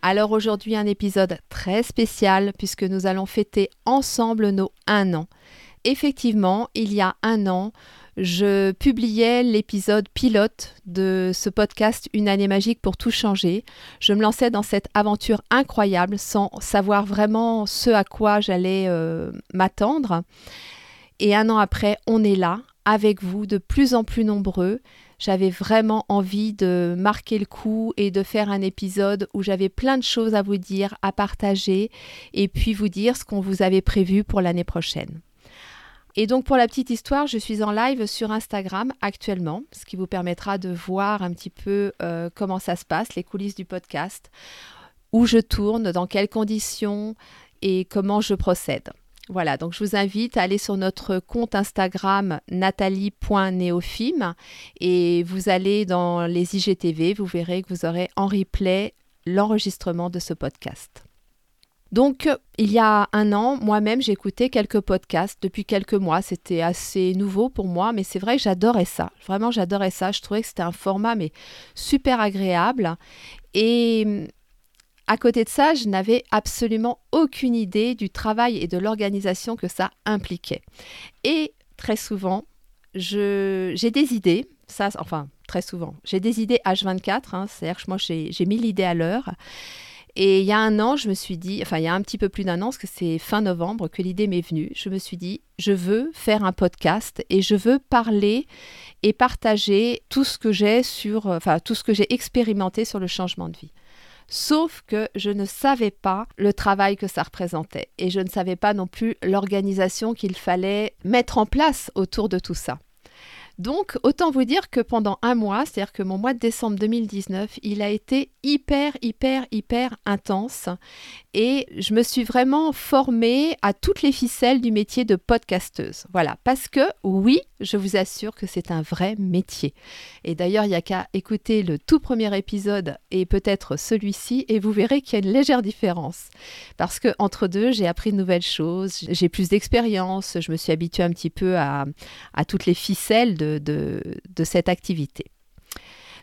Alors aujourd'hui un épisode très spécial puisque nous allons fêter ensemble nos un an. Effectivement, il y a un an, je publiais l'épisode pilote de ce podcast Une année magique pour tout changer. Je me lançais dans cette aventure incroyable sans savoir vraiment ce à quoi j'allais euh, m'attendre. Et un an après, on est là, avec vous, de plus en plus nombreux. J'avais vraiment envie de marquer le coup et de faire un épisode où j'avais plein de choses à vous dire, à partager, et puis vous dire ce qu'on vous avait prévu pour l'année prochaine. Et donc pour la petite histoire, je suis en live sur Instagram actuellement, ce qui vous permettra de voir un petit peu euh, comment ça se passe, les coulisses du podcast, où je tourne, dans quelles conditions et comment je procède. Voilà, donc je vous invite à aller sur notre compte Instagram nathalie.neophime et vous allez dans les IGTV, vous verrez que vous aurez en replay l'enregistrement de ce podcast. Donc, il y a un an, moi-même, écouté quelques podcasts depuis quelques mois. C'était assez nouveau pour moi, mais c'est vrai que j'adorais ça. Vraiment, j'adorais ça. Je trouvais que c'était un format, mais super agréable. Et à côté de ça, je n'avais absolument aucune idée du travail et de l'organisation que ça impliquait. Et très souvent, j'ai des idées, ça, enfin très souvent, j'ai des idées H24, hein, c'est-à-dire que moi j'ai mis l'idée à l'heure. Et il y a un an, je me suis dit, enfin il y a un petit peu plus d'un an, parce que c'est fin novembre que l'idée m'est venue, je me suis dit, je veux faire un podcast et je veux parler et partager tout ce que j'ai sur, enfin tout ce que j'ai expérimenté sur le changement de vie. Sauf que je ne savais pas le travail que ça représentait et je ne savais pas non plus l'organisation qu'il fallait mettre en place autour de tout ça. Donc, autant vous dire que pendant un mois, c'est-à-dire que mon mois de décembre 2019, il a été hyper, hyper, hyper intense. Et je me suis vraiment formée à toutes les ficelles du métier de podcasteuse. Voilà, parce que oui, je vous assure que c'est un vrai métier. Et d'ailleurs, il n'y a qu'à écouter le tout premier épisode et peut-être celui-ci, et vous verrez qu'il y a une légère différence. Parce que entre deux, j'ai appris de nouvelles choses, j'ai plus d'expérience, je me suis habituée un petit peu à, toutes les ficelles de de, cette activité.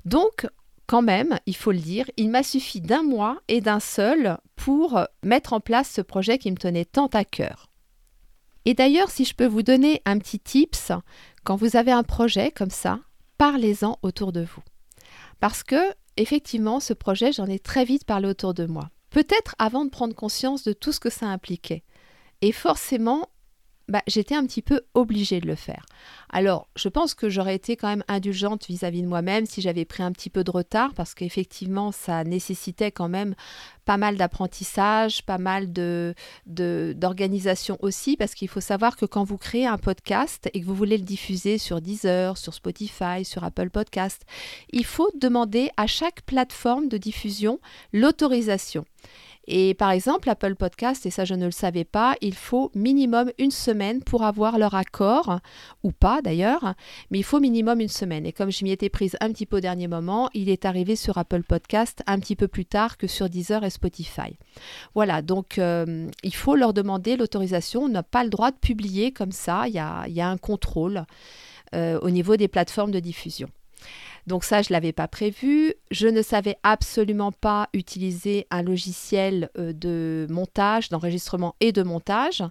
Donc, quand même, il faut le dire, il m'a suffi d'un mois et d'un seul pour mettre en place ce projet qui me tenait tant à cœur. Et d'ailleurs, si je peux vous donner un petit tips, quand vous avez un projet comme ça, parlez-en autour de vous. Parce que, effectivement, ce projet, j'en ai très vite parlé autour de moi. Peut-être avant de prendre conscience de tout ce que ça impliquait. Et forcément, bah, j'étais un petit peu obligée de le faire. Alors, je pense que j'aurais été quand même indulgente vis-à-vis de moi-même si j'avais pris un petit peu de retard, parce qu'effectivement, ça nécessitait quand même pas mal d'apprentissage, pas mal de, d'organisation aussi, parce qu'il faut savoir que quand vous créez un podcast et que vous voulez le diffuser sur Deezer, sur Spotify, sur Apple Podcast, il faut demander à chaque plateforme de diffusion l'autorisation. Et par exemple, Apple Podcast, et ça je ne le savais pas, il faut minimum une semaine pour avoir leur accord, ou pas d'ailleurs, mais il faut minimum une semaine. Et comme je m'y étais prise un petit peu au dernier moment, il est arrivé sur Apple Podcast un petit peu plus tard que sur Deezer et Spotify. Voilà, donc euh, il faut leur demander l'autorisation. On n'a pas le droit de publier comme ça, il y a, un contrôle euh, au niveau des plateformes de diffusion. Donc ça, je ne l'avais pas prévu. Je ne savais absolument pas utiliser un logiciel euh, de montage, d'enregistrement et de montage.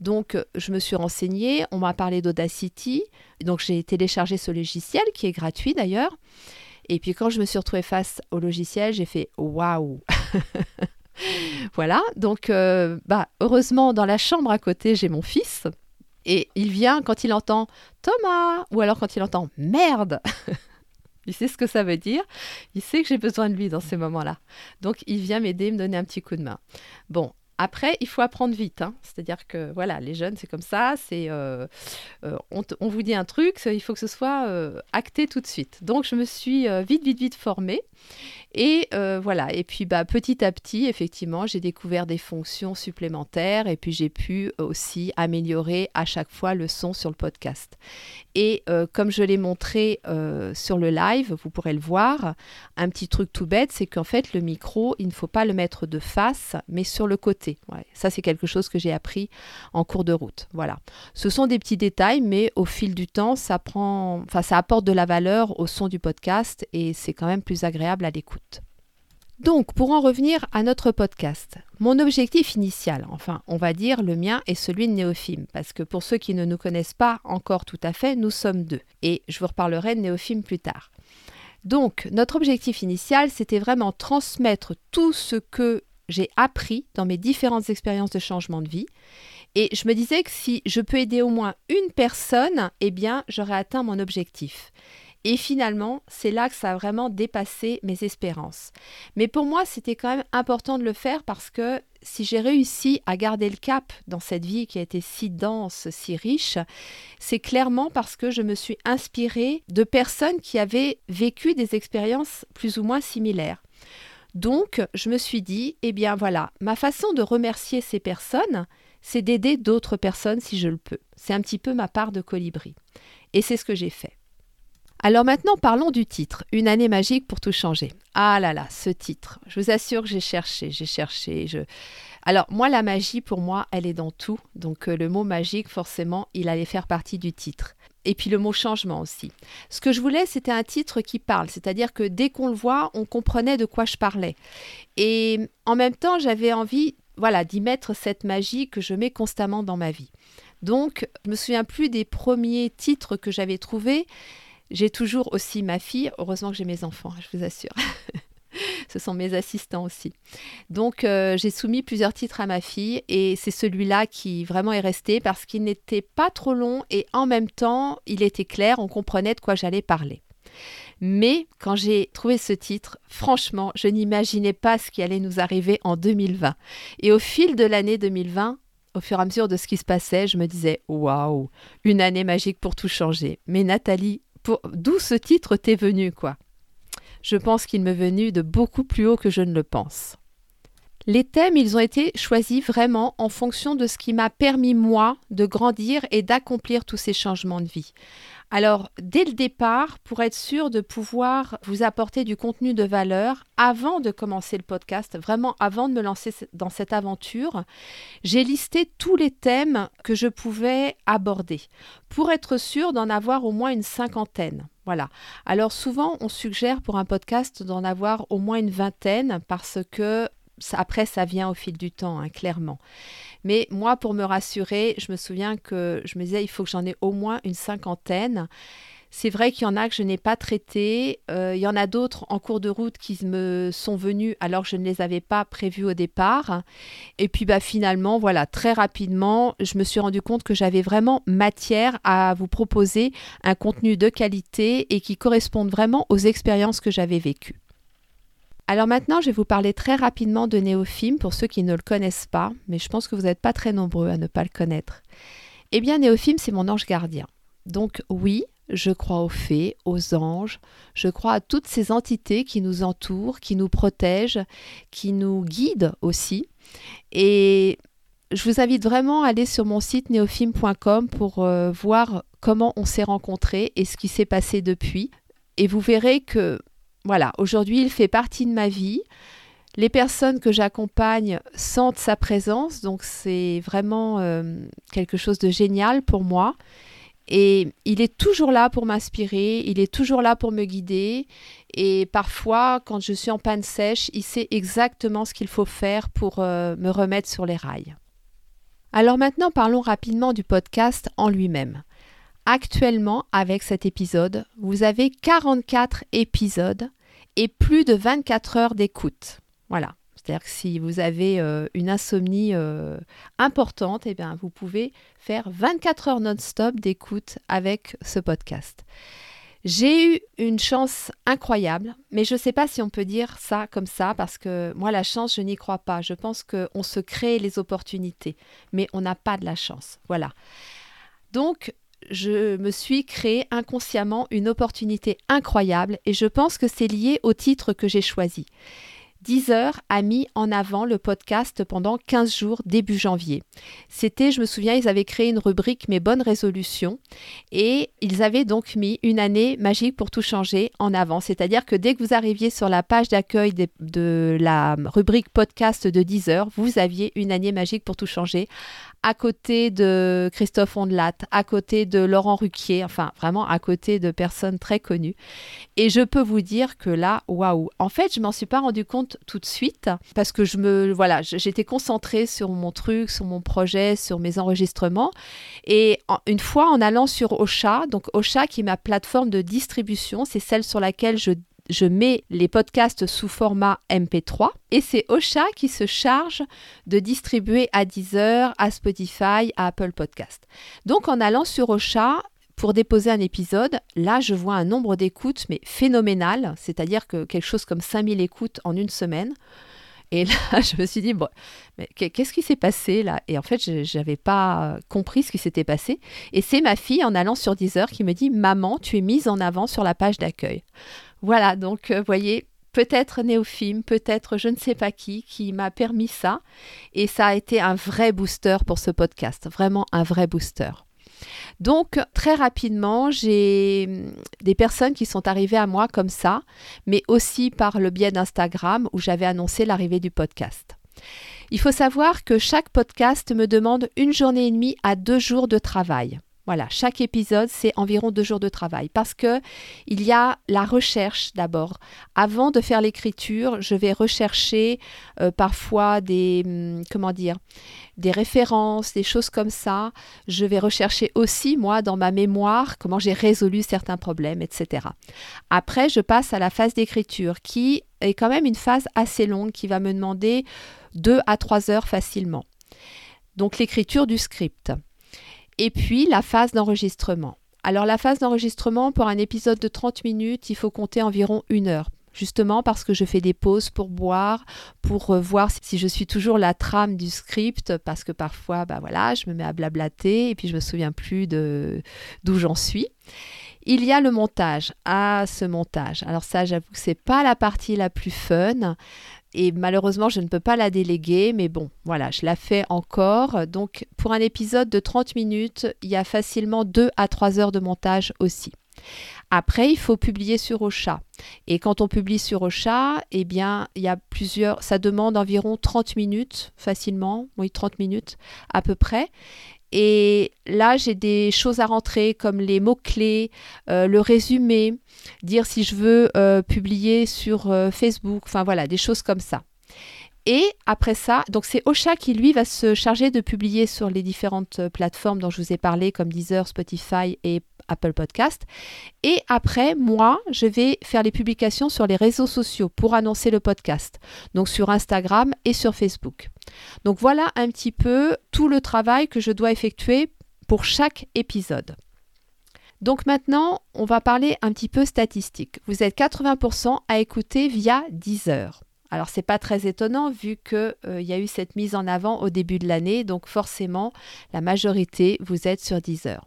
Donc je me suis renseignée, on m'a parlé d'Audacity. Donc j'ai téléchargé ce logiciel qui est gratuit d'ailleurs. Et puis quand je me suis retrouvée face au logiciel, j'ai fait waouh Voilà, donc euh, bah, heureusement dans la chambre à côté, j'ai mon fils. Et il vient quand il entend Thomas ou alors quand il entend merde Il sait ce que ça veut dire. Il sait que j'ai besoin de lui dans ces moments-là. Donc, il vient m'aider, me donner un petit coup de main. Bon, après, il faut apprendre vite. Hein. C'est-à-dire que, voilà, les jeunes, c'est comme ça. C'est, euh, euh, on, vous dit un truc, il faut que ce soit euh, acté tout de suite. Donc, je me suis vite, vite, vite formée. Et euh, voilà, et puis bah, petit à petit, effectivement, j'ai découvert des fonctions supplémentaires et puis j'ai pu aussi améliorer à chaque fois le son sur le podcast. Et euh, comme je l'ai montré euh, sur le live, vous pourrez le voir, un petit truc tout bête, c'est qu'en fait le micro, il ne faut pas le mettre de face, mais sur le côté. ça, c'est quelque chose que j'ai appris en cours de route. Voilà. Ce sont des petits détails, mais au fil du temps, ça prend, ça apporte de la valeur au son du podcast et c'est quand même plus agréable à l'écoute. Donc, pour en revenir à notre podcast, mon objectif initial, enfin, on va dire le mien et celui de Néophime, parce que pour ceux qui ne nous connaissent pas encore tout à fait, nous sommes deux, et je vous reparlerai de Néophime plus tard. Donc, notre objectif initial, c'était vraiment transmettre tout ce que j'ai appris dans mes différentes expériences de changement de vie. Et je me disais que si je peux aider au moins une personne, eh bien, j'aurais atteint mon objectif. Et finalement, c'est là que ça a vraiment dépassé mes espérances. Mais pour moi, c'était quand même important de le faire parce que si j'ai réussi à garder le cap dans cette vie qui a été si dense, si riche, c'est clairement parce que je me suis inspirée de personnes qui avaient vécu des expériences plus ou moins similaires. Donc, je me suis dit, eh bien voilà, ma façon de remercier ces personnes, c'est d'aider d'autres personnes si je le peux. C'est un petit peu ma part de colibri. Et c'est ce que j'ai fait. Alors maintenant, parlons du titre, Une année magique pour tout changer. Ah là là, ce titre, je vous assure que j'ai cherché, j'ai cherché. Je... Alors moi, la magie, pour moi, elle est dans tout. Donc euh, le mot magique, forcément, il allait faire partie du titre. Et puis le mot changement aussi. Ce que je voulais, c'était un titre qui parle, c'est-à-dire que dès qu'on le voit, on comprenait de quoi je parlais. Et en même temps, j'avais envie voilà, d'y mettre cette magie que je mets constamment dans ma vie. Donc, je me souviens plus des premiers titres que j'avais trouvés, j'ai toujours aussi ma fille. Heureusement que j'ai mes enfants, je vous assure. Ce sont mes assistants aussi. Donc euh, j'ai soumis plusieurs titres à ma fille et c'est celui-là qui vraiment est resté parce qu'il n'était pas trop long et en même temps il était clair, on comprenait de quoi j'allais parler. Mais quand j'ai trouvé ce titre, franchement, je n'imaginais pas ce qui allait nous arriver en 2020. Et au fil de l'année 2020, au fur et à mesure de ce qui se passait, je me disais waouh, une année magique pour tout changer. Mais Nathalie, d'où ce titre t'est venu, quoi? Je pense qu'il m'est venu de beaucoup plus haut que je ne le pense. Les thèmes, ils ont été choisis vraiment en fonction de ce qui m'a permis, moi, de grandir et d'accomplir tous ces changements de vie. Alors, dès le départ, pour être sûr de pouvoir vous apporter du contenu de valeur, avant de commencer le podcast, vraiment avant de me lancer dans cette aventure, j'ai listé tous les thèmes que je pouvais aborder pour être sûr d'en avoir au moins une cinquantaine. Voilà. Alors souvent, on suggère pour un podcast d'en avoir au moins une vingtaine parce que après, ça vient au fil du temps, hein, clairement. Mais moi, pour me rassurer, je me souviens que je me disais, il faut que j'en ai au moins une cinquantaine. C'est vrai qu'il y en a que je n'ai pas traité. Euh, il y en a d'autres en cours de route qui me sont venus alors que je ne les avais pas prévus au départ. Et puis bah, finalement, voilà, très rapidement, je me suis rendu compte que j'avais vraiment matière à vous proposer un contenu de qualité et qui corresponde vraiment aux expériences que j'avais vécues. Alors maintenant, je vais vous parler très rapidement de Néophime pour ceux qui ne le connaissent pas, mais je pense que vous n'êtes pas très nombreux à ne pas le connaître. Eh bien, Néophime, c'est mon ange gardien. Donc oui, je crois aux fées, aux anges, je crois à toutes ces entités qui nous entourent, qui nous protègent, qui nous guident aussi. Et je vous invite vraiment à aller sur mon site néophime.com pour euh, voir comment on s'est rencontrés et ce qui s'est passé depuis. Et vous verrez que voilà, aujourd'hui, il fait partie de ma vie. Les personnes que j'accompagne sentent sa présence, donc c'est vraiment euh, quelque chose de génial pour moi. Et il est toujours là pour m'inspirer, il est toujours là pour me guider. Et parfois, quand je suis en panne sèche, il sait exactement ce qu'il faut faire pour euh, me remettre sur les rails. Alors maintenant, parlons rapidement du podcast en lui-même. Actuellement, avec cet épisode, vous avez 44 épisodes et plus de 24 heures d'écoute. Voilà. C'est-à-dire que si vous avez euh, une insomnie euh, importante, eh vous pouvez faire 24 heures non-stop d'écoute avec ce podcast. J'ai eu une chance incroyable, mais je ne sais pas si on peut dire ça comme ça, parce que moi, la chance, je n'y crois pas. Je pense qu'on se crée les opportunités, mais on n'a pas de la chance. Voilà. Donc, je me suis créé inconsciemment une opportunité incroyable et je pense que c'est lié au titre que j'ai choisi. Deezer a mis en avant le podcast pendant 15 jours début janvier. C'était, je me souviens, ils avaient créé une rubrique Mes bonnes résolutions et ils avaient donc mis une année magique pour tout changer en avant. C'est-à-dire que dès que vous arriviez sur la page d'accueil de, de la rubrique podcast de Deezer, vous aviez une année magique pour tout changer à côté de Christophe Ondelat, à côté de Laurent Ruquier, enfin vraiment à côté de personnes très connues. Et je peux vous dire que là, waouh. En fait, je m'en suis pas rendu compte tout de suite parce que je me voilà, j'étais concentrée sur mon truc, sur mon projet, sur mes enregistrements. Et une fois en allant sur Ocha, donc Ocha qui est ma plateforme de distribution, c'est celle sur laquelle je je mets les podcasts sous format MP3 et c'est Ocha qui se charge de distribuer à Deezer, à Spotify, à Apple Podcast. Donc en allant sur Ocha, pour déposer un épisode, là je vois un nombre d'écoutes mais phénoménal, c'est-à-dire que quelque chose comme 5000 écoutes en une semaine. Et là, je me suis dit, bon, qu'est-ce qui s'est passé là? Et en fait, je n'avais pas compris ce qui s'était passé. Et c'est ma fille, en allant sur Deezer, qui me dit, maman, tu es mise en avant sur la page d'accueil. Voilà, donc, vous euh, voyez, peut-être Néophime, peut-être je ne sais pas qui, qui m'a permis ça. Et ça a été un vrai booster pour ce podcast, vraiment un vrai booster. Donc, très rapidement, j'ai hum, des personnes qui sont arrivées à moi comme ça, mais aussi par le biais d'Instagram où j'avais annoncé l'arrivée du podcast. Il faut savoir que chaque podcast me demande une journée et demie à deux jours de travail. Voilà, chaque épisode, c'est environ deux jours de travail parce que il y a la recherche d'abord. Avant de faire l'écriture, je vais rechercher euh, parfois des hum, comment dire des références, des choses comme ça. Je vais rechercher aussi moi dans ma mémoire comment j'ai résolu certains problèmes, etc. Après, je passe à la phase d'écriture qui est quand même une phase assez longue qui va me demander deux à trois heures facilement. Donc l'écriture du script et puis la phase d'enregistrement. Alors la phase d'enregistrement pour un épisode de 30 minutes, il faut compter environ une heure justement parce que je fais des pauses pour boire, pour euh, voir si je suis toujours la trame du script, parce que parfois, bah voilà, je me mets à blablater et puis je me souviens plus de d'où j'en suis. Il y a le montage. Ah, ce montage. Alors ça, j'avoue que c'est pas la partie la plus fun et malheureusement, je ne peux pas la déléguer, mais bon, voilà, je la fais encore. Donc, pour un épisode de 30 minutes, il y a facilement 2 à 3 heures de montage aussi. Après, il faut publier sur Ocha. Et quand on publie sur Ocha, eh bien, il y a plusieurs, ça demande environ 30 minutes facilement, oui, 30 minutes à peu près. Et là, j'ai des choses à rentrer comme les mots-clés, euh, le résumé, dire si je veux euh, publier sur euh, Facebook, enfin voilà, des choses comme ça. Et après ça, donc c'est Ocha qui lui va se charger de publier sur les différentes plateformes dont je vous ai parlé, comme Deezer, Spotify et Apple Podcast. Et après, moi, je vais faire les publications sur les réseaux sociaux pour annoncer le podcast, donc sur Instagram et sur Facebook. Donc voilà un petit peu tout le travail que je dois effectuer pour chaque épisode. Donc maintenant, on va parler un petit peu statistiques. Vous êtes 80% à écouter via Deezer. Alors c'est pas très étonnant vu qu'il euh, y a eu cette mise en avant au début de l'année, donc forcément la majorité vous êtes sur Deezer.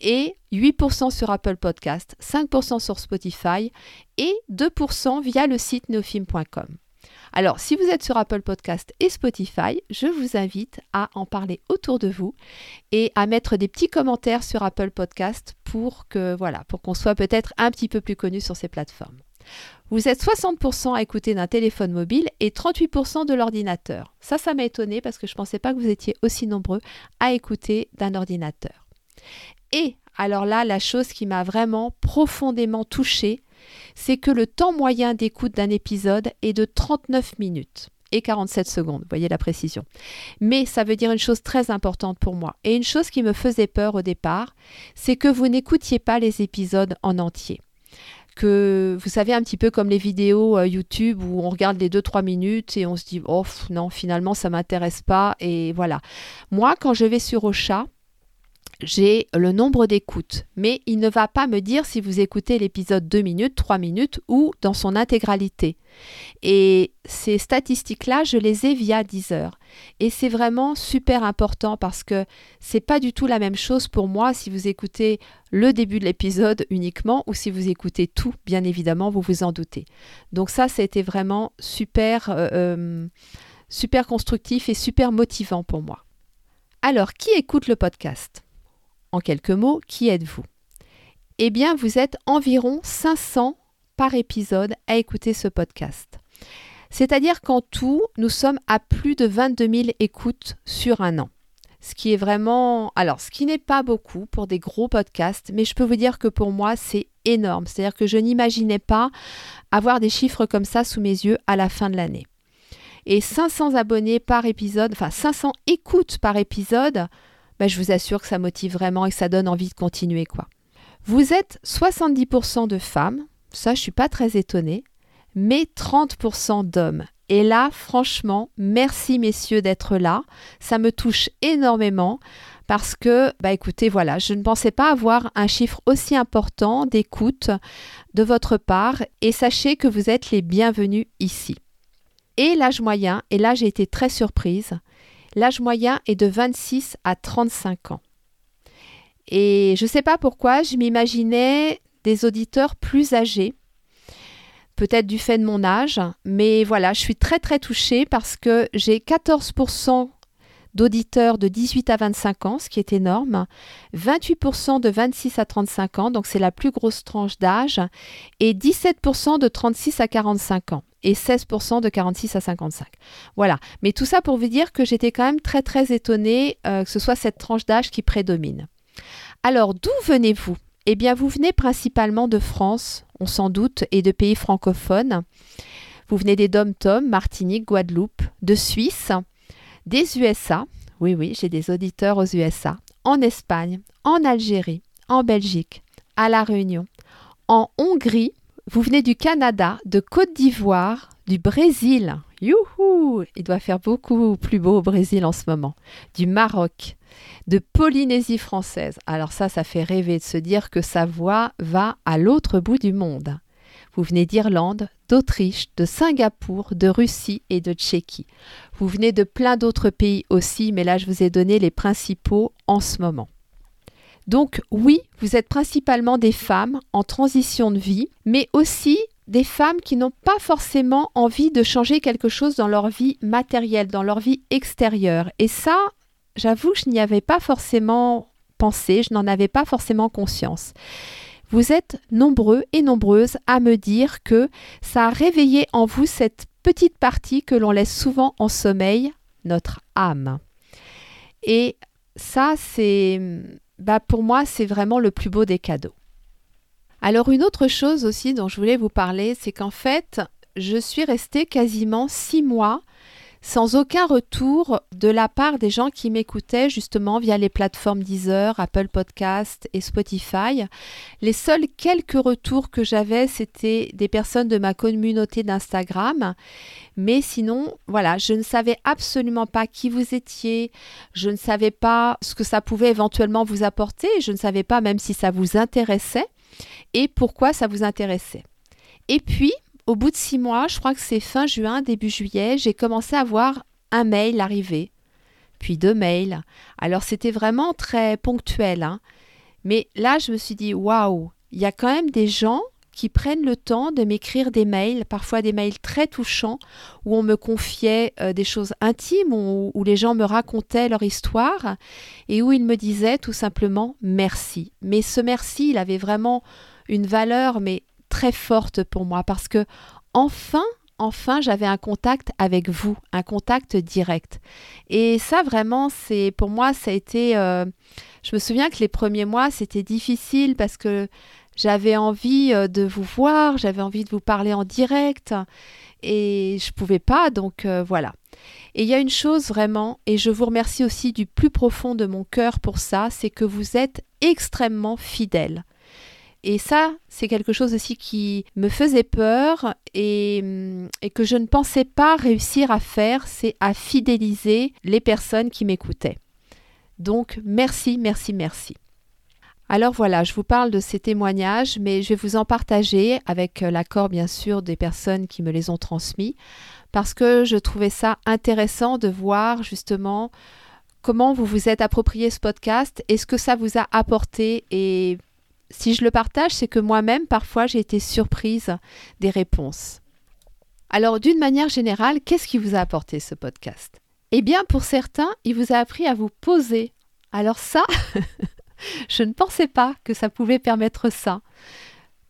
Et 8% sur Apple Podcast, 5% sur Spotify et 2% via le site neofilm.com. Alors, si vous êtes sur Apple Podcast et Spotify, je vous invite à en parler autour de vous et à mettre des petits commentaires sur Apple Podcast pour que voilà, pour qu'on soit peut-être un petit peu plus connu sur ces plateformes. Vous êtes 60% à écouter d'un téléphone mobile et 38% de l'ordinateur. Ça, ça m'a étonné parce que je ne pensais pas que vous étiez aussi nombreux à écouter d'un ordinateur. Et alors là, la chose qui m'a vraiment profondément touchée, c'est que le temps moyen d'écoute d'un épisode est de 39 minutes et 47 secondes, voyez la précision. Mais ça veut dire une chose très importante pour moi et une chose qui me faisait peur au départ, c'est que vous n'écoutiez pas les épisodes en entier. Que vous savez un petit peu comme les vidéos euh, YouTube où on regarde les 2-3 minutes et on se dit oh non finalement ça m'intéresse pas et voilà. Moi quand je vais sur Ocha, j'ai le nombre d'écoutes, mais il ne va pas me dire si vous écoutez l'épisode 2 minutes, 3 minutes ou dans son intégralité. Et ces statistiques-là, je les ai via Deezer. Et c'est vraiment super important parce que c'est pas du tout la même chose pour moi si vous écoutez le début de l'épisode uniquement ou si vous écoutez tout, bien évidemment, vous vous en doutez. Donc ça, c'était vraiment super, euh, euh, super constructif et super motivant pour moi. Alors, qui écoute le podcast? En quelques mots, qui êtes-vous? Eh bien, vous êtes environ 500 par épisode à écouter ce podcast. C'est-à-dire qu'en tout, nous sommes à plus de 22 000 écoutes sur un an. Ce qui est vraiment... Alors, ce qui n'est pas beaucoup pour des gros podcasts, mais je peux vous dire que pour moi, c'est énorme. C'est-à-dire que je n'imaginais pas avoir des chiffres comme ça sous mes yeux à la fin de l'année. Et 500 abonnés par épisode, enfin 500 écoutes par épisode, bah, je vous assure que ça motive vraiment et que ça donne envie de continuer. quoi. Vous êtes 70% de femmes, ça je suis pas très étonnée, mais 30% d'hommes. Et là, franchement, merci messieurs d'être là. Ça me touche énormément parce que, bah écoutez, voilà, je ne pensais pas avoir un chiffre aussi important d'écoute de votre part et sachez que vous êtes les bienvenus ici. Et l'âge moyen, et là j'ai été très surprise, L'âge moyen est de 26 à 35 ans. Et je ne sais pas pourquoi, je m'imaginais des auditeurs plus âgés, peut-être du fait de mon âge, mais voilà, je suis très très touchée parce que j'ai 14% d'auditeurs de 18 à 25 ans, ce qui est énorme, 28% de 26 à 35 ans, donc c'est la plus grosse tranche d'âge, et 17% de 36 à 45 ans et 16% de 46 à 55. Voilà. Mais tout ça pour vous dire que j'étais quand même très très étonnée euh, que ce soit cette tranche d'âge qui prédomine. Alors, d'où venez-vous? Eh bien, vous venez principalement de France, on s'en doute, et de pays francophones. Vous venez des Dom-Tom, Martinique, Guadeloupe, de Suisse, des USA. Oui, oui, j'ai des auditeurs aux USA. En Espagne, en Algérie, en Belgique, à La Réunion, en Hongrie, vous venez du Canada, de Côte d'Ivoire, du Brésil. Youhou Il doit faire beaucoup plus beau au Brésil en ce moment. Du Maroc, de Polynésie française. Alors ça, ça fait rêver de se dire que sa voix va à l'autre bout du monde. Vous venez d'Irlande, d'Autriche, de Singapour, de Russie et de Tchéquie. Vous venez de plein d'autres pays aussi, mais là je vous ai donné les principaux en ce moment. Donc oui, vous êtes principalement des femmes en transition de vie, mais aussi des femmes qui n'ont pas forcément envie de changer quelque chose dans leur vie matérielle, dans leur vie extérieure. Et ça, j'avoue, je n'y avais pas forcément pensé, je n'en avais pas forcément conscience. Vous êtes nombreux et nombreuses à me dire que ça a réveillé en vous cette petite partie que l'on laisse souvent en sommeil, notre âme. Et ça, c'est bah pour moi, c'est vraiment le plus beau des cadeaux. Alors une autre chose aussi dont je voulais vous parler, c'est qu'en fait, je suis restée quasiment six mois sans aucun retour de la part des gens qui m'écoutaient justement via les plateformes Deezer, Apple Podcast et Spotify. Les seuls quelques retours que j'avais, c'était des personnes de ma communauté d'Instagram. Mais sinon, voilà, je ne savais absolument pas qui vous étiez, je ne savais pas ce que ça pouvait éventuellement vous apporter, je ne savais pas même si ça vous intéressait et pourquoi ça vous intéressait. Et puis, au bout de six mois, je crois que c'est fin juin, début juillet, j'ai commencé à voir un mail arriver, puis deux mails. Alors c'était vraiment très ponctuel. Hein. Mais là, je me suis dit, waouh, il y a quand même des gens qui prennent le temps de m'écrire des mails, parfois des mails très touchants, où on me confiait euh, des choses intimes, où, où, les gens me racontaient leur histoire, et où ils me disaient tout simplement merci. Mais ce merci, il avait vraiment une valeur, mais très forte pour moi parce que enfin, enfin, j'avais un contact avec vous, un contact direct. Et ça, vraiment, c'est pour moi, ça a été. Euh, je me souviens que les premiers mois, c'était difficile parce que j'avais envie euh, de vous voir, j'avais envie de vous parler en direct et je pouvais pas, donc euh, voilà. Et il y a une chose vraiment, et je vous remercie aussi du plus profond de mon cœur pour ça, c'est que vous êtes extrêmement fidèle. Et ça, c'est quelque chose aussi qui me faisait peur et, et, que je ne pensais pas réussir à faire, c'est à fidéliser les personnes qui m'écoutaient. Donc merci, merci, merci. Alors voilà, je vous parle de ces témoignages, mais je vais vous en partager avec euh, l'accord bien sûr des personnes qui me les ont transmis, parce que je trouvais ça intéressant de voir justement comment vous vous êtes approprié ce podcast et ce que ça vous a apporté. Et si je le partage, c'est que moi-même, parfois, j'ai été surprise des réponses. Alors, d'une manière générale, qu'est-ce qui vous a apporté ce podcast? Eh bien, pour certains, il vous a appris à vous poser. Alors ça, Je ne pensais pas que ça pouvait permettre ça.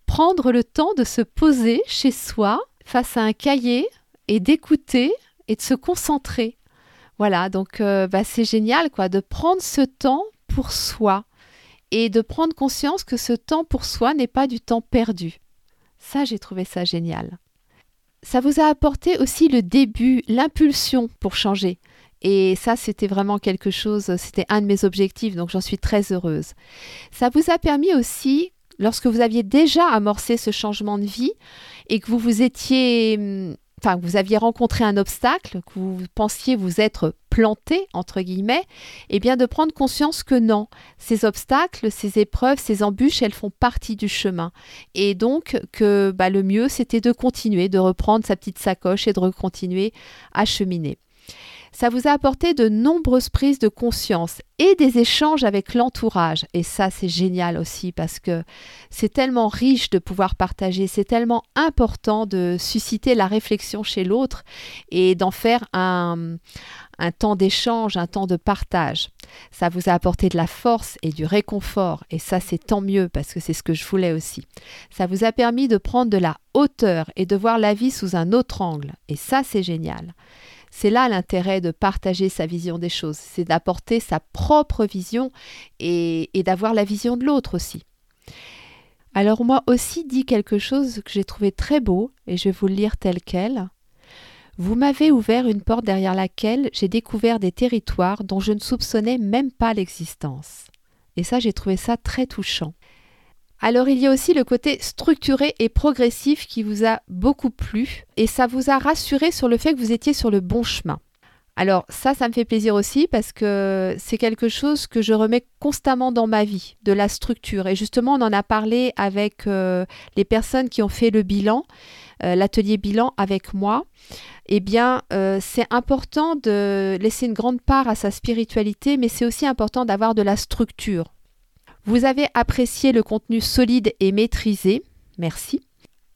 Prendre le temps de se poser chez soi face à un cahier et d'écouter et de se concentrer. Voilà, donc euh, bah, c'est génial quoi, de prendre ce temps pour soi et de prendre conscience que ce temps pour soi n'est pas du temps perdu. Ça, j'ai trouvé ça génial. Ça vous a apporté aussi le début, l'impulsion pour changer. Et ça, c'était vraiment quelque chose, c'était un de mes objectifs, donc j'en suis très heureuse. Ça vous a permis aussi, lorsque vous aviez déjà amorcé ce changement de vie et que vous vous étiez, hum, enfin, vous aviez rencontré un obstacle, que vous pensiez vous être planté, entre guillemets, et eh bien de prendre conscience que non, ces obstacles, ces épreuves, ces embûches, elles font partie du chemin. Et donc que bah, le mieux, c'était de continuer, de reprendre sa petite sacoche et de continuer à cheminer ça vous a apporté de nombreuses prises de conscience et des échanges avec l'entourage. Et ça, c'est génial aussi parce que c'est tellement riche de pouvoir partager, c'est tellement important de susciter la réflexion chez l'autre et d'en faire un, temps d'échange, un temps de partage. Ça vous a apporté de la force et du réconfort, et ça c'est tant mieux parce que c'est ce que je voulais aussi. Ça vous a permis de prendre de la hauteur et de voir la vie sous un autre angle, et ça c'est génial. C'est là l'intérêt de partager sa vision des choses, c'est d'apporter sa propre vision et, d'avoir la vision de l'autre aussi. Alors moi aussi dit quelque chose que j'ai trouvé très beau et je vais vous le lire tel quel. Vous m'avez ouvert une porte derrière laquelle j'ai découvert des territoires dont je ne soupçonnais même pas l'existence. Et ça, j'ai trouvé ça très touchant. Alors il y a aussi le côté structuré et progressif qui vous a beaucoup plu et ça vous a rassuré sur le fait que vous étiez sur le bon chemin. Alors ça, ça me fait plaisir aussi parce que c'est quelque chose que je remets constamment dans ma vie, de la structure. Et justement, on en a parlé avec euh, les personnes qui ont fait le bilan, euh, l'atelier bilan avec moi. Eh bien, euh, c'est important de laisser une grande part à sa spiritualité, mais c'est aussi important d'avoir de la structure. Vous avez apprécié le contenu solide et maîtrisé. Merci.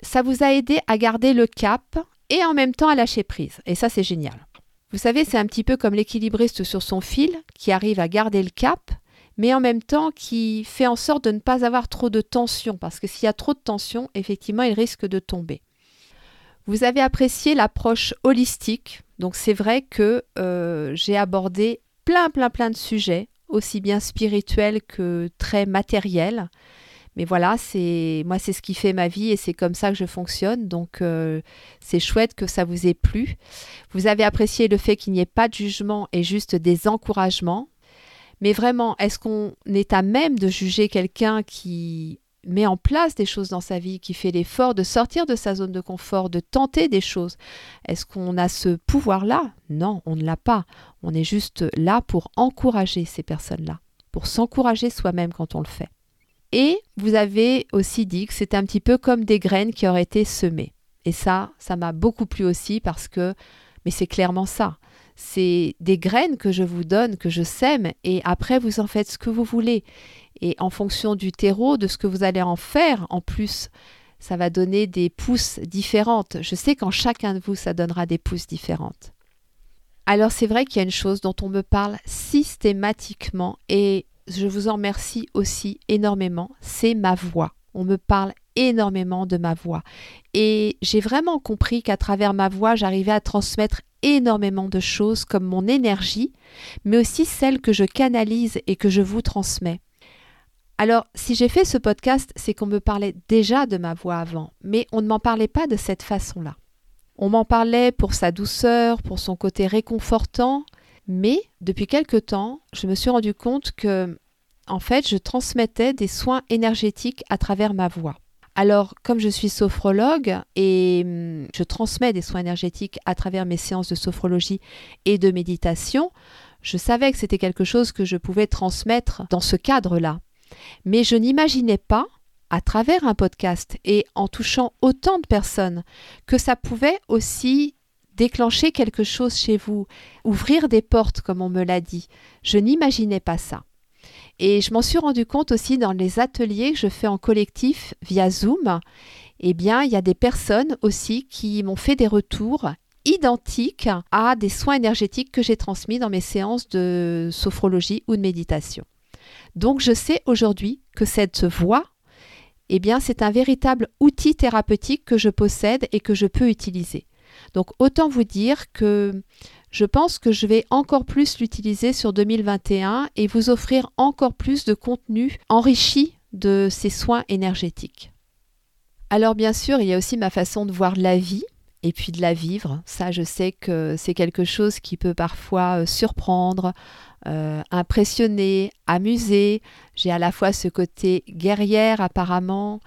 Ça vous a aidé à garder le cap et en même temps à lâcher prise. Et ça, c'est génial. Vous savez, c'est un petit peu comme l'équilibriste sur son fil qui arrive à garder le cap, mais en même temps qui fait en sorte de ne pas avoir trop de tension, parce que s'il y a trop de tension, effectivement, il risque de tomber. Vous avez apprécié l'approche holistique, donc c'est vrai que euh, j'ai abordé plein, plein, plein de sujets aussi bien spirituel que très matériel. Mais voilà, c'est moi c'est ce qui fait ma vie et c'est comme ça que je fonctionne. Donc euh, c'est chouette que ça vous ait plu. Vous avez apprécié le fait qu'il n'y ait pas de jugement et juste des encouragements. Mais vraiment, est-ce qu'on est à même de juger quelqu'un qui met en place des choses dans sa vie, qui fait l'effort de sortir de sa zone de confort, de tenter des choses. Est-ce qu'on a ce pouvoir-là? Non, on ne l'a pas. On est juste là pour encourager ces personnes-là, pour s'encourager soi-même quand on le fait. Et vous avez aussi dit que c'est un petit peu comme des graines qui auraient été semées. Et ça, ça m'a beaucoup plu aussi parce que, mais c'est clairement ça. C'est des graines que je vous donne, que je sème, et après vous en faites ce que vous voulez. Et en fonction du terreau, de ce que vous allez en faire, en plus, ça va donner des pousses différentes. Je sais qu'en chacun de vous, ça donnera des pousses différentes. Alors c'est vrai qu'il y a une chose dont on me parle systématiquement et je vous en remercie aussi énormément, c'est ma voix. On me parle énormément de ma voix. Et j'ai vraiment compris qu'à travers ma voix, j'arrivais à transmettre énormément de choses comme mon énergie, mais aussi celle que je canalise et que je vous transmets. Alors, si j'ai fait ce podcast, c'est qu'on me parlait déjà de ma voix avant, mais on ne m'en parlait pas de cette façon-là. On m'en parlait pour sa douceur, pour son côté réconfortant, mais depuis quelque temps, je me suis rendu compte que, en fait, je transmettais des soins énergétiques à travers ma voix. Alors, comme je suis sophrologue et hum, je transmets des soins énergétiques à travers mes séances de sophrologie et de méditation, Je savais que c'était quelque chose que je pouvais transmettre dans ce cadre-là. Mais je n'imaginais pas, à travers un podcast et en touchant autant de personnes, que ça pouvait aussi déclencher quelque chose chez vous, ouvrir des portes, comme on me l'a dit. Je n'imaginais pas ça. Et je m'en suis rendu compte aussi dans les ateliers que je fais en collectif via Zoom. Eh bien, il y a des personnes aussi qui m'ont fait des retours identiques à des soins énergétiques que j'ai transmis dans mes séances de sophrologie ou de méditation. Donc, je sais aujourd'hui que cette voix, eh bien, c'est un véritable outil thérapeutique que je possède et que je peux utiliser. Donc, autant vous dire que je pense que je vais encore plus l'utiliser sur 2021 et vous offrir encore plus de contenu enrichi de ces soins énergétiques. Alors bien sûr, il y a aussi ma façon de voir la vie et puis de la vivre. Ça, je sais que c'est quelque chose qui peut parfois euh, surprendre, euh, impressionner, amuser. J'ai à la fois ce côté guerrière apparemment,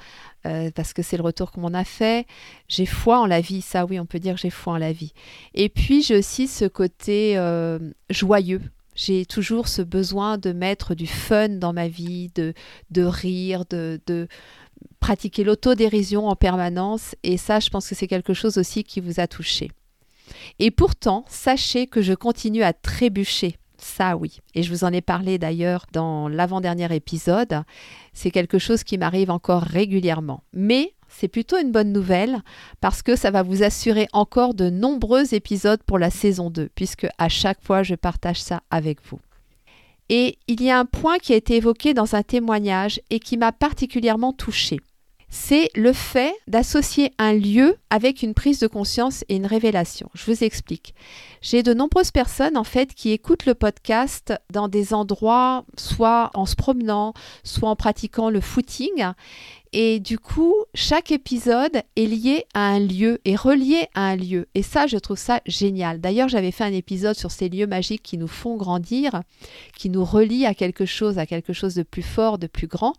euh, parce que c'est le retour qu'on m'en a fait. J'ai foi en la vie, ça oui, on peut dire j'ai foi en la vie. Et puis j'ai aussi ce côté euh, joyeux. J'ai toujours ce besoin de mettre du fun dans ma vie, de, de rire, de, de pratiquer l'autodérision en permanence. Et ça, je pense que c'est quelque chose aussi qui vous a touché. Et pourtant, sachez que je continue à trébucher ça oui. Et je vous en ai parlé d'ailleurs dans l'avant-dernier épisode. C'est quelque chose qui m'arrive encore régulièrement. Mais c'est plutôt une bonne nouvelle parce que ça va vous assurer encore de nombreux épisodes pour la saison 2, puisque à chaque fois je partage ça avec vous. Et il y a un point qui a été évoqué dans un témoignage et qui m'a particulièrement touchée c'est le fait d'associer un lieu avec une prise de conscience et une révélation. Je vous explique. J'ai de nombreuses personnes en fait qui écoutent le podcast dans des endroits, soit en se promenant, soit en pratiquant le footing. Et du coup, chaque épisode est lié à un lieu, et relié à un lieu. Et ça, je trouve ça génial. D'ailleurs, j'avais fait un épisode sur ces lieux magiques qui nous font grandir, qui nous relient à quelque chose, à quelque chose de plus fort, de plus grand.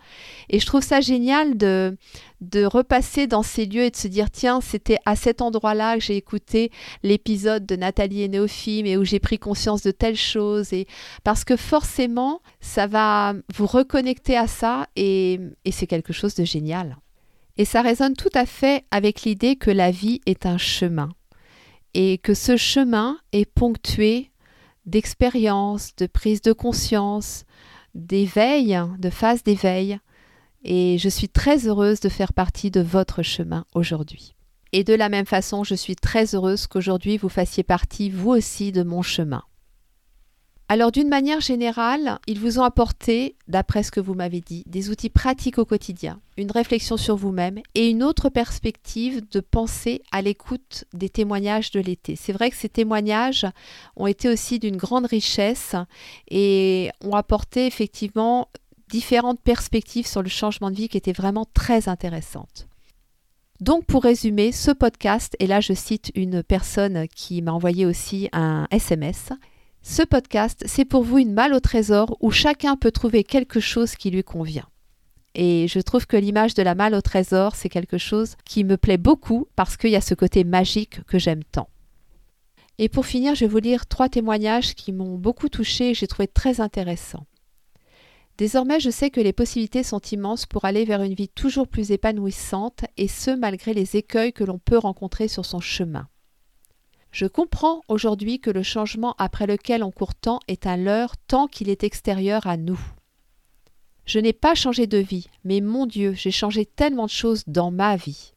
Et je trouve ça génial de, de repasser dans ces lieux et de se dire, tiens, c'était à cet endroit-là que j'ai écouté l'épisode de Nathalie et Néophime et où j'ai pris conscience de telle chose. Et parce que forcément, ça va vous reconnecter à ça et, et c'est quelque chose de génial. Et ça résonne tout à fait avec l'idée que la vie est un chemin et que ce chemin est ponctué d'expériences, de prise de conscience, d'éveil, de phase d'éveil. Et je suis très heureuse de faire partie de votre chemin aujourd'hui. Et de la même façon, je suis très heureuse qu'aujourd'hui vous fassiez partie, vous aussi, de mon chemin. Alors d'une manière générale, ils vous ont apporté, d'après ce que vous m'avez dit, des outils pratiques au quotidien, une réflexion sur vous-même et une autre perspective de penser à l'écoute des témoignages de l'été. C'est vrai que ces témoignages ont été aussi d'une grande richesse et ont apporté effectivement différentes perspectives sur le changement de vie qui étaient vraiment très intéressantes. Donc pour résumer, ce podcast, et là je cite une personne qui m'a envoyé aussi un SMS, ce podcast, c'est pour vous une malle au trésor où chacun peut trouver quelque chose qui lui convient. Et je trouve que l'image de la malle au trésor, c'est quelque chose qui me plaît beaucoup parce qu'il y a ce côté magique que j'aime tant. Et pour finir, je vais vous lire trois témoignages qui m'ont beaucoup touché et j'ai trouvé très intéressants. Désormais, je sais que les possibilités sont immenses pour aller vers une vie toujours plus épanouissante, et ce malgré les écueils que l'on peut rencontrer sur son chemin. Je comprends aujourd'hui que le changement après lequel on court tant est un leurre tant qu'il est extérieur à nous. Je n'ai pas changé de vie, mais mon Dieu, j'ai changé tellement de choses dans ma vie.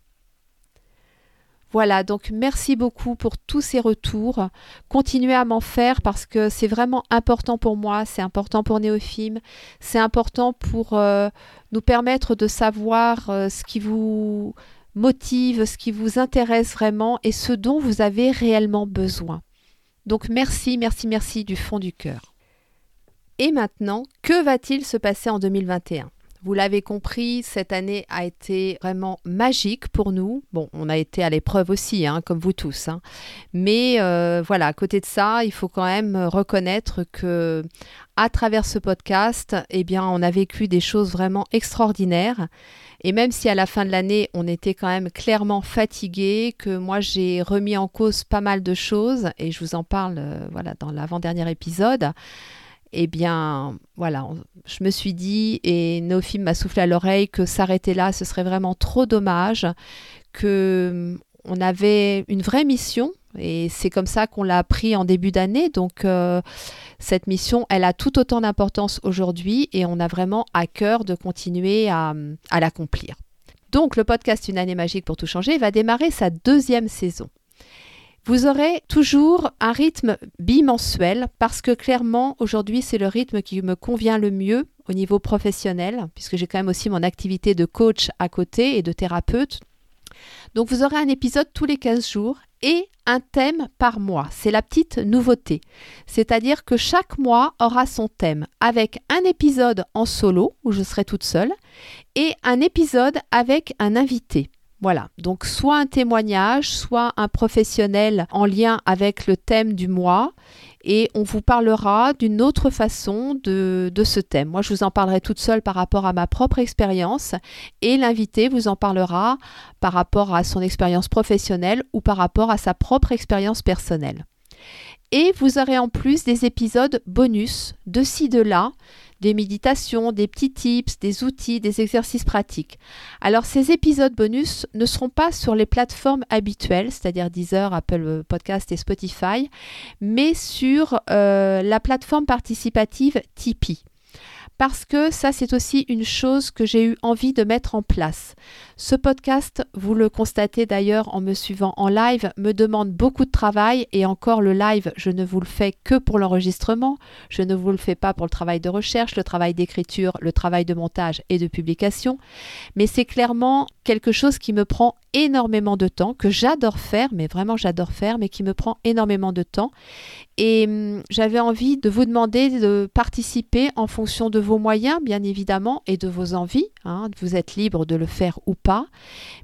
Voilà, donc merci beaucoup pour tous ces retours. Continuez à m'en faire parce que c'est vraiment important pour moi, c'est important pour Néophime, c'est important pour euh, nous permettre de savoir euh, ce qui vous motive, ce qui vous intéresse vraiment et ce dont vous avez réellement besoin. Donc merci, merci, merci du fond du cœur. Et maintenant, que va-t-il se passer en 2021 Vous l'avez compris, cette année a été vraiment magique pour nous. Bon, on a été à l'épreuve aussi, hein, comme vous tous. Hein. Mais euh, voilà, à côté de ça, il faut quand même reconnaître que à travers ce podcast, eh bien, on a vécu des choses vraiment extraordinaires. Et même si à la fin de l'année, on était quand même clairement fatigué, que moi j'ai remis en cause pas mal de choses, et je vous en parle euh, voilà, dans l'avant-dernier épisode, eh bien, voilà, je me suis dit, et Nofim m'a soufflé à l'oreille, que s'arrêter là, ce serait vraiment trop dommage, que mm, on avait une vraie mission, et c'est comme ça qu'on l'a appris en début d'année. Donc, euh, cette mission, elle a tout autant d'importance aujourd'hui, et on a vraiment à cœur de continuer à, à l'accomplir. Donc, le podcast Une année magique pour tout changer va démarrer sa deuxième saison. Vous aurez toujours un rythme bimensuel parce que clairement aujourd'hui c'est le rythme qui me convient le mieux au niveau professionnel puisque j'ai quand même aussi mon activité de coach à côté et de thérapeute. Donc vous aurez un épisode tous les 15 jours et un thème par mois. C'est la petite nouveauté. C'est-à-dire que chaque mois aura son thème avec un épisode en solo où je serai toute seule et un épisode avec un invité. Voilà, donc soit un témoignage, soit un professionnel en lien avec le thème du mois, et on vous parlera d'une autre façon de, ce thème. Moi, je vous en parlerai toute seule par rapport à ma propre expérience, et l'invité vous en parlera par rapport à son expérience professionnelle ou par rapport à sa propre expérience personnelle. Et vous aurez en plus des épisodes bonus de ci, de là, des méditations, des petits tips, des outils, des exercices pratiques. Alors ces épisodes bonus ne seront pas sur les plateformes habituelles, c'est-à-dire Deezer, Apple Podcast et Spotify, mais sur euh, la plateforme participative Tipeee parce que ça c'est aussi une chose que j'ai eu envie de mettre en place. Ce podcast, vous le constatez d'ailleurs en me suivant en live, me demande beaucoup de travail et encore le live, je ne vous le fais que pour l'enregistrement, je ne vous le fais pas pour le travail de recherche, le travail d'écriture, le travail de montage et de publication, mais c'est clairement quelque chose qui me prend énormément de temps, que j'adore faire, mais vraiment j'adore faire, mais qui me prend énormément de temps. Et hum, j'avais envie de vous demander de participer en fonction de vos moyens, bien évidemment, et de vos envies. Hein. vous êtes libre de le faire ou pas.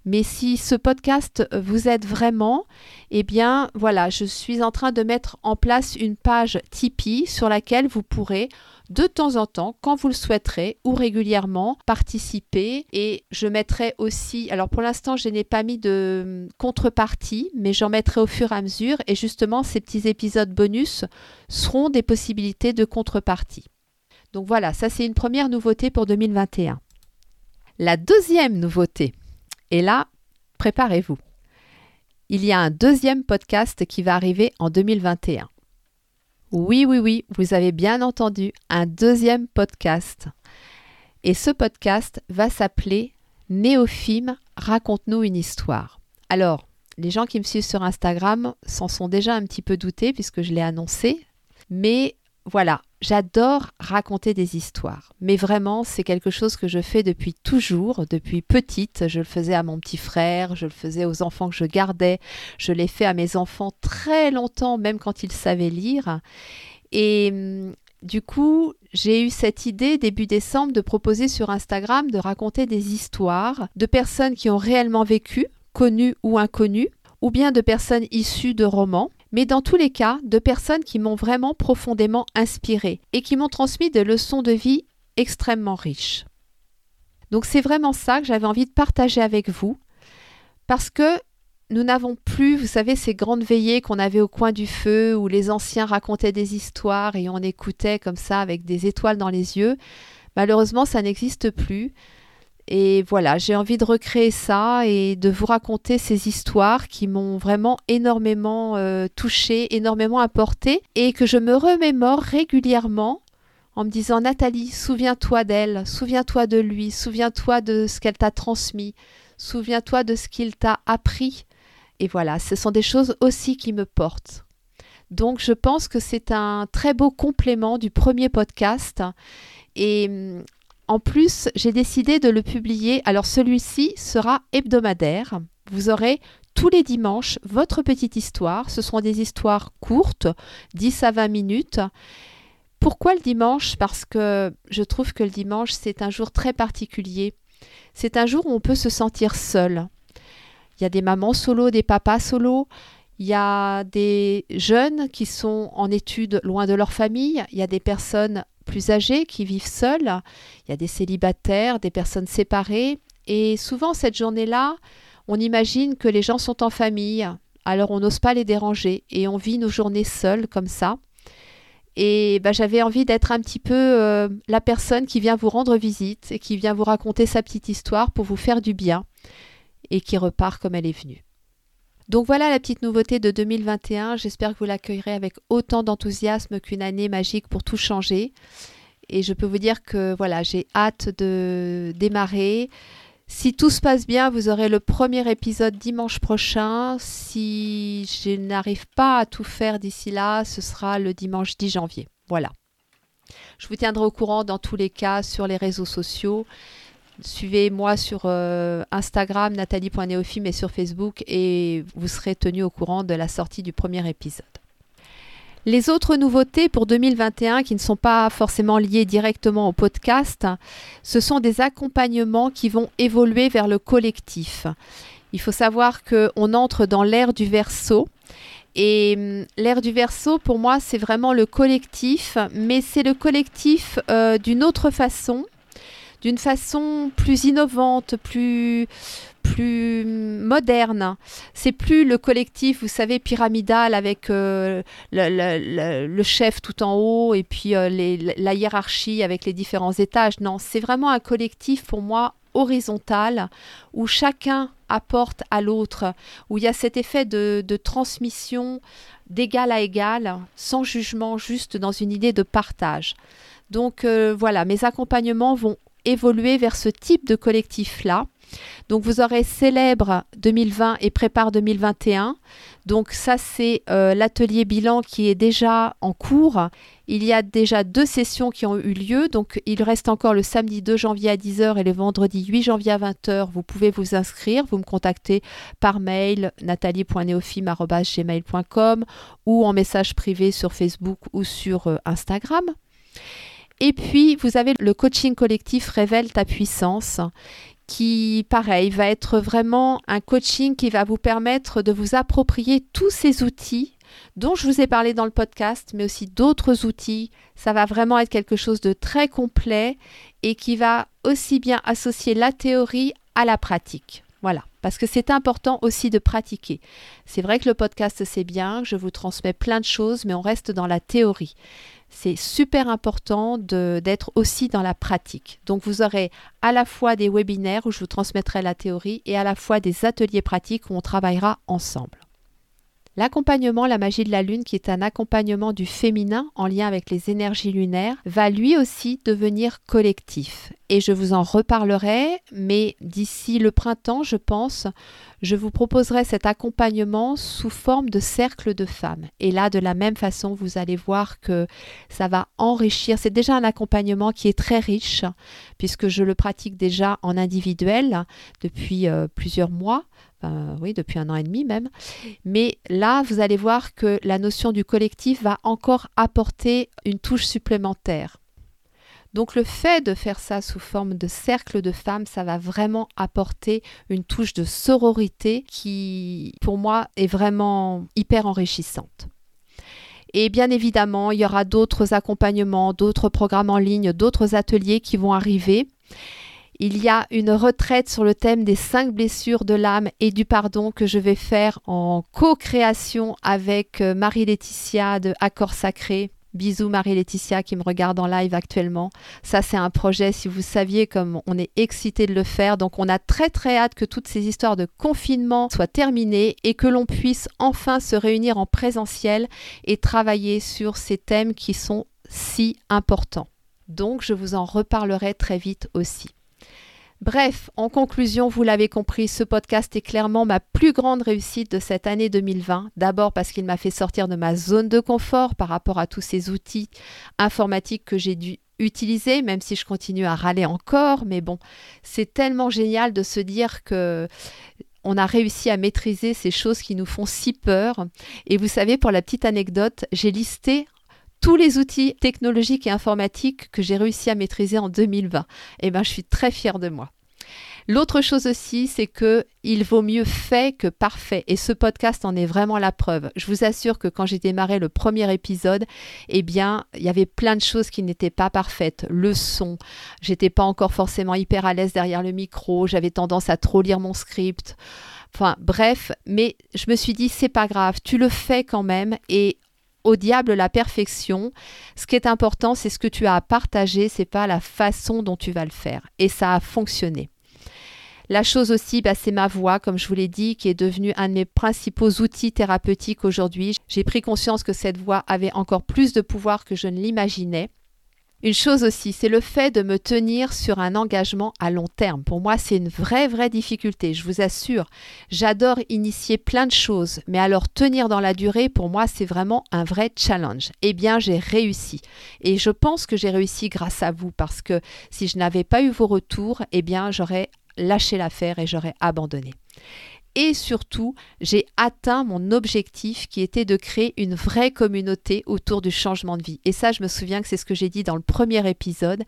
Mais si ce podcast vous aide vraiment, eh bien voilà, je suis en train de mettre en place une page Tipeee sur laquelle vous pourrez de temps en temps, quand vous le souhaiterez ou régulièrement, participer. Et je mettrai aussi, alors pour l'instant, je n'ai pas mis de hum, contrepartie, mais j'en mettrai au fur et à mesure. Et justement, ces petits épisodes bonus seront des possibilités de contrepartie. Donc voilà, ça c'est une première nouveauté pour 2021. La deuxième nouveauté, et là, préparez-vous. Il y a un deuxième podcast qui va arriver en 2021. Oui, oui, oui, vous avez bien entendu, un deuxième podcast. Et ce podcast va s'appeler Néophime, raconte-nous une histoire. Alors, les gens qui me suivent sur Instagram s'en sont déjà un petit peu doutés puisque je l'ai annoncé. Mais voilà, j'adore raconter des histoires. Mais vraiment, c'est quelque chose que je fais depuis toujours, depuis petite. Je le faisais à mon petit frère, je le faisais aux enfants que je gardais, je l'ai fait à mes enfants très longtemps, même quand ils savaient lire. Et hum, du coup, j'ai eu cette idée début décembre de proposer sur Instagram de raconter des histoires de personnes qui ont réellement vécu, connues ou inconnues, ou bien de personnes issues de romans mais dans tous les cas, de personnes qui m'ont vraiment profondément inspiré et qui m'ont transmis des leçons de vie extrêmement riches. Donc c'est vraiment ça que j'avais envie de partager avec vous, parce que nous n'avons plus, vous savez, ces grandes veillées qu'on avait au coin du feu, où les anciens racontaient des histoires et on écoutait comme ça avec des étoiles dans les yeux. Malheureusement, ça n'existe plus. Et voilà, j'ai envie de recréer ça et de vous raconter ces histoires qui m'ont vraiment énormément euh, touchée, énormément apporté et que je me remémore régulièrement en me disant Nathalie, souviens-toi d'elle, souviens-toi de lui, souviens-toi de ce qu'elle t'a transmis, souviens-toi de ce qu'il t'a appris. Et voilà, ce sont des choses aussi qui me portent. Donc je pense que c'est un très beau complément du premier podcast. Et hum, en plus, j'ai décidé de le publier. Alors celui-ci sera hebdomadaire. Vous aurez tous les dimanches votre petite histoire. Ce seront des histoires courtes, 10 à 20 minutes. Pourquoi le dimanche? Parce que je trouve que le dimanche, c'est un jour très particulier. C'est un jour où on peut se sentir seul. Il y a des mamans solo, des papas solo, il y a des jeunes qui sont en études loin de leur famille, il y a des personnes plus âgées qui vivent seules, il y a des célibataires, des personnes séparées. Et souvent, cette journée-là, on imagine que les gens sont en famille, alors on n'ose pas les déranger et on vit nos journées seules comme ça. Et bah, j'avais envie d'être un petit peu euh, la personne qui vient vous rendre visite et qui vient vous raconter sa petite histoire pour vous faire du bien et qui repart comme elle est venue. Donc voilà la petite nouveauté de 2021. J'espère que vous l'accueillerez avec autant d'enthousiasme qu'une année magique pour tout changer. Et je peux vous dire que voilà, j'ai hâte de démarrer. Si tout se passe bien, vous aurez le premier épisode dimanche prochain. Si je n'arrive pas à tout faire d'ici là, ce sera le dimanche 10 janvier. Voilà. Je vous tiendrai au courant dans tous les cas sur les réseaux sociaux. Suivez-moi sur euh, Instagram, nathalie.neofim et sur Facebook et vous serez tenu au courant de la sortie du premier épisode. Les autres nouveautés pour 2021 qui ne sont pas forcément liées directement au podcast, ce sont des accompagnements qui vont évoluer vers le collectif. Il faut savoir qu'on entre dans l'ère du verso. Et hum, l'ère du verso, pour moi, c'est vraiment le collectif, mais c'est le collectif euh, d'une autre façon, d'une façon plus innovante, plus, plus moderne. C'est plus le collectif, vous savez, pyramidal avec euh, le, chef tout en haut et puis euh, la hiérarchie avec les différents étages. Non, c'est vraiment un collectif pour moi horizontal où chacun apporte à l'autre, où il y a cet effet de, transmission d'égal à égal, sans jugement, juste dans une idée de partage. Donc euh, voilà, mes accompagnements vont évoluer vers ce type de collectif-là. Donc vous aurez Célèbre 2020 et Prépare 2021. Donc ça c'est euh, l'atelier bilan qui est déjà en cours. Il y a déjà deux sessions qui ont eu lieu. Donc il reste encore le samedi 2 janvier à 10h et le vendredi 8 janvier à 20h. Vous pouvez vous inscrire. Vous me contactez par mail nathalie.neofim.gmail.com ou en message privé sur Facebook ou sur euh, Instagram. Et puis, vous avez le coaching collectif Révèle ta puissance qui, pareil, va être vraiment un coaching qui va vous permettre de vous approprier tous ces outils dont je vous ai parlé dans le podcast, mais aussi d'autres outils. Ça va vraiment être quelque chose de très complet et qui va aussi bien associer la théorie à la pratique. Voilà, parce que c'est important aussi de pratiquer. C'est vrai que le podcast, c'est bien, je vous transmets plein de choses, mais on reste dans la théorie c'est super important d'être aussi dans la pratique. Donc vous aurez à la fois des webinaires où je vous transmettrai la théorie et à la fois des ateliers pratiques où on travaillera ensemble. L'accompagnement La magie de la lune, qui est un accompagnement du féminin en lien avec les énergies lunaires, va lui aussi devenir collectif. Et je vous en reparlerai, mais d'ici le printemps, je pense, je vous proposerai cet accompagnement sous forme de cercle de femmes. Et là, de la même façon, vous allez voir que ça va enrichir. C'est déjà un accompagnement qui est très riche, puisque je le pratique déjà en individuel depuis euh, plusieurs mois oui, depuis un an et demi même. Mais là, vous allez voir que la notion du collectif va encore apporter une touche supplémentaire. Donc le fait de faire ça sous forme de cercle de femmes, ça va vraiment apporter une touche de sororité qui, pour moi, est vraiment hyper enrichissante. Et bien évidemment, il y aura d'autres accompagnements, d'autres programmes en ligne, d'autres ateliers qui vont arriver. Il y a une retraite sur le thème des cinq blessures de l'âme et du pardon que je vais faire en co-création avec euh, Marie-Laetitia de Accord Sacré. Bisous Marie-Laetitia qui me regarde en live actuellement. Ça c'est un projet, si vous saviez comme on est excité de le faire. Donc on a très très hâte que toutes ces histoires de confinement soient terminées et que l'on puisse enfin se réunir en présentiel et travailler sur ces thèmes qui sont si importants. Donc je vous en reparlerai très vite aussi. Bref, en conclusion, vous l'avez compris, ce podcast est clairement ma plus grande réussite de cette année 2020. D'abord parce qu'il m'a fait sortir de ma zone de confort par rapport à tous ces outils informatiques que j'ai dû utiliser, même si je continue à râler encore. Mais bon, c'est tellement génial de se dire que on a réussi à maîtriser ces choses qui nous font si peur. Et vous savez, pour la petite anecdote, j'ai listé tous les outils technologiques et informatiques que j'ai réussi à maîtriser en 2020. Eh ben, je suis très fière de moi. L'autre chose aussi, c'est que il vaut mieux fait que parfait. Et ce podcast en est vraiment la preuve. Je vous assure que quand j'ai démarré le premier épisode, eh bien, il y avait plein de choses qui n'étaient pas parfaites. Le son, j'étais pas encore forcément hyper à l'aise derrière le micro. J'avais tendance à trop lire mon script. Enfin, bref, mais je me suis dit, c'est pas grave, tu le fais quand même et au diable la perfection. Ce qui est important, c'est ce que tu as à partager, c'est pas la façon dont tu vas le faire. Et ça a fonctionné. La chose aussi, bah, c'est ma voix, comme je vous l'ai dit, qui est devenue un de mes principaux outils thérapeutiques aujourd'hui. J'ai pris conscience que cette voix avait encore plus de pouvoir que je ne l'imaginais. Une chose aussi, c'est le fait de me tenir sur un engagement à long terme. Pour moi, c'est une vraie, vraie difficulté, je vous assure. J'adore initier plein de choses, mais alors tenir dans la durée, pour moi, c'est vraiment un vrai challenge. Eh bien, j'ai réussi. Et je pense que j'ai réussi grâce à vous, parce que si je n'avais pas eu vos retours, eh bien, j'aurais lâché l'affaire et j'aurais abandonné et surtout, j'ai atteint mon objectif qui était de créer une vraie communauté autour du changement de vie. Et ça, je me souviens que c'est ce que j'ai dit dans le premier épisode.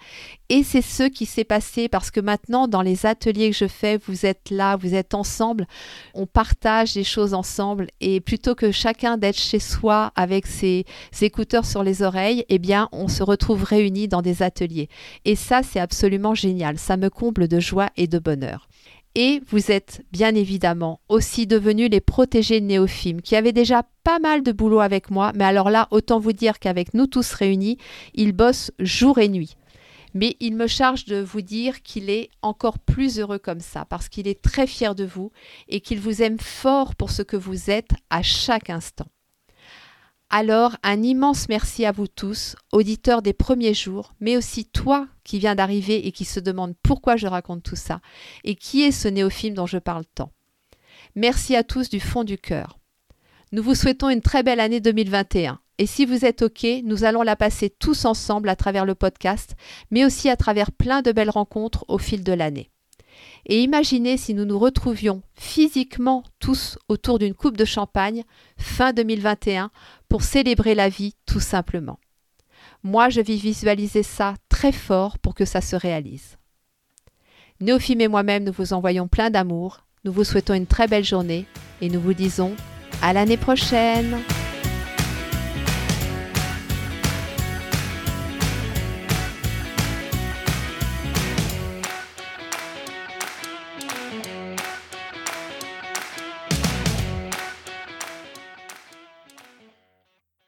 Et c'est ce qui s'est passé parce que maintenant, dans les ateliers que je fais, vous êtes là, vous êtes ensemble, on partage des choses ensemble. Et plutôt que chacun d'être chez soi avec ses, écouteurs sur les oreilles, eh bien, on se retrouve réunis dans des ateliers. Et ça, c'est absolument génial. Ça me comble de joie et de bonheur. Et vous êtes bien évidemment aussi devenus les protégés de Néophime, qui avaient déjà pas mal de boulot avec moi, mais alors là, autant vous dire qu'avec nous tous réunis, il bosse jour et nuit. Mais il me charge de vous dire qu'il est encore plus heureux comme ça, parce qu'il est très fier de vous et qu'il vous aime fort pour ce que vous êtes à chaque instant. Alors, un immense merci à vous tous, auditeurs des premiers jours, mais aussi toi qui viens d'arriver et qui se demande pourquoi je raconte tout ça, et qui est ce néophyme dont je parle tant. Merci à tous du fond du cœur. Nous vous souhaitons une très belle année 2021. Et si vous êtes OK, nous allons la passer tous ensemble à travers le podcast, mais aussi à travers plein de belles rencontres au fil de l'année. Et imaginez si nous nous retrouvions physiquement tous autour d'une coupe de champagne fin 2021 pour célébrer la vie tout simplement. Moi, je vis visualiser ça très fort pour que ça se réalise. Néophime et moi-même, nous vous envoyons plein d'amour, nous vous souhaitons une très belle journée et nous vous disons à l'année prochaine